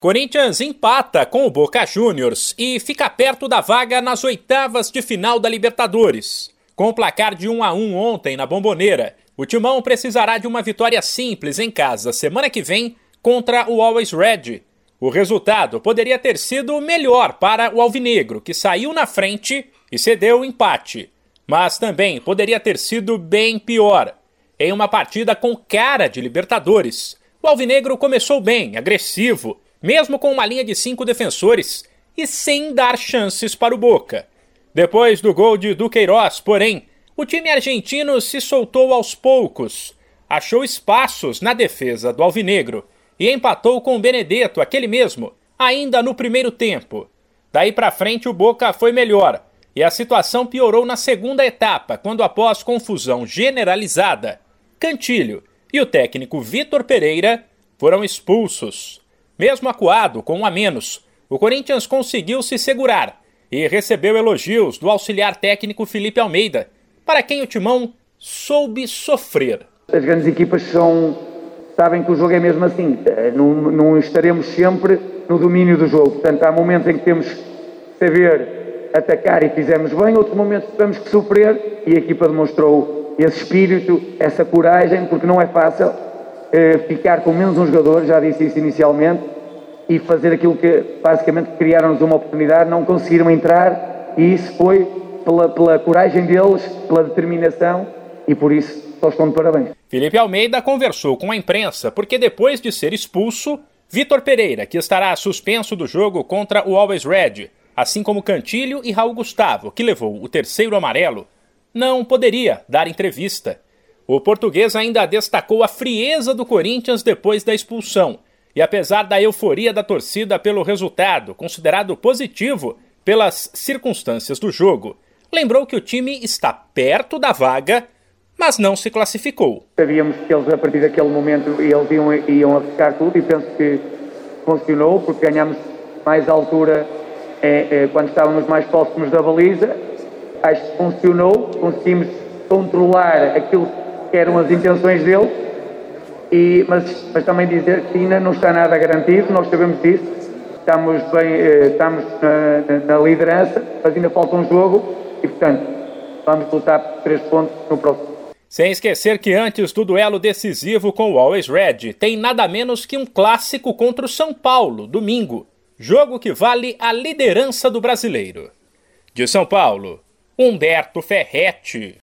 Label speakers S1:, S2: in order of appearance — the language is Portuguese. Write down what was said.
S1: Corinthians empata com o Boca Juniors e fica perto da vaga nas oitavas de final da Libertadores. Com o placar de 1 a 1 ontem na Bomboneira, o Timão precisará de uma vitória simples em casa semana que vem contra o Always Red. O resultado poderia ter sido melhor para o Alvinegro, que saiu na frente e cedeu o empate. Mas também poderia ter sido bem pior. Em uma partida com cara de Libertadores, o Alvinegro começou bem, agressivo mesmo com uma linha de cinco defensores e sem dar chances para o Boca. Depois do gol de Duqueiroz, porém, o time argentino se soltou aos poucos, achou espaços na defesa do Alvinegro e empatou com o Benedetto, aquele mesmo, ainda no primeiro tempo. Daí para frente o Boca foi melhor e a situação piorou na segunda etapa, quando após confusão generalizada, Cantilho e o técnico Vitor Pereira foram expulsos. Mesmo acuado, com um a menos, o Corinthians conseguiu se segurar e recebeu elogios do auxiliar técnico Felipe Almeida, para quem o Timão soube sofrer.
S2: As grandes equipas são, sabem que o jogo é mesmo assim, não, não estaremos sempre no domínio do jogo. Portanto, há momentos em que temos que saber atacar e fizemos bem, outros momentos temos que sofrer e a equipa demonstrou esse espírito, essa coragem, porque não é fácil eh, ficar com menos um jogador, já disse isso inicialmente, e fazer aquilo que basicamente criaram-nos uma oportunidade, não conseguiram entrar e isso foi pela, pela coragem deles, pela determinação e por isso só estão de parabéns.
S1: Felipe Almeida conversou com a imprensa porque depois de ser expulso, Vitor Pereira, que estará suspenso do jogo contra o Always Red, assim como Cantilho e Raul Gustavo, que levou o terceiro amarelo, não poderia dar entrevista. O português ainda destacou a frieza do Corinthians depois da expulsão. E apesar da euforia da torcida pelo resultado, considerado positivo pelas circunstâncias do jogo, lembrou que o time está perto da vaga, mas não se classificou.
S2: Sabíamos que eles, a partir daquele momento, eles iam, iam arriscar tudo e penso que funcionou, porque ganhamos mais altura é, é, quando estávamos mais próximos da baliza. Acho que funcionou, conseguimos controlar aquilo que eram as intenções dele, e, mas, mas também dizer que ainda não está nada garantido, nós sabemos disso, estamos, bem, eh, estamos na, na liderança, mas ainda falta um jogo e, portanto, vamos lutar por três pontos no próximo.
S1: Sem esquecer que antes do duelo decisivo com o Always Red, tem nada menos que um clássico contra o São Paulo, domingo. Jogo que vale a liderança do brasileiro. De São Paulo, Humberto Ferretti.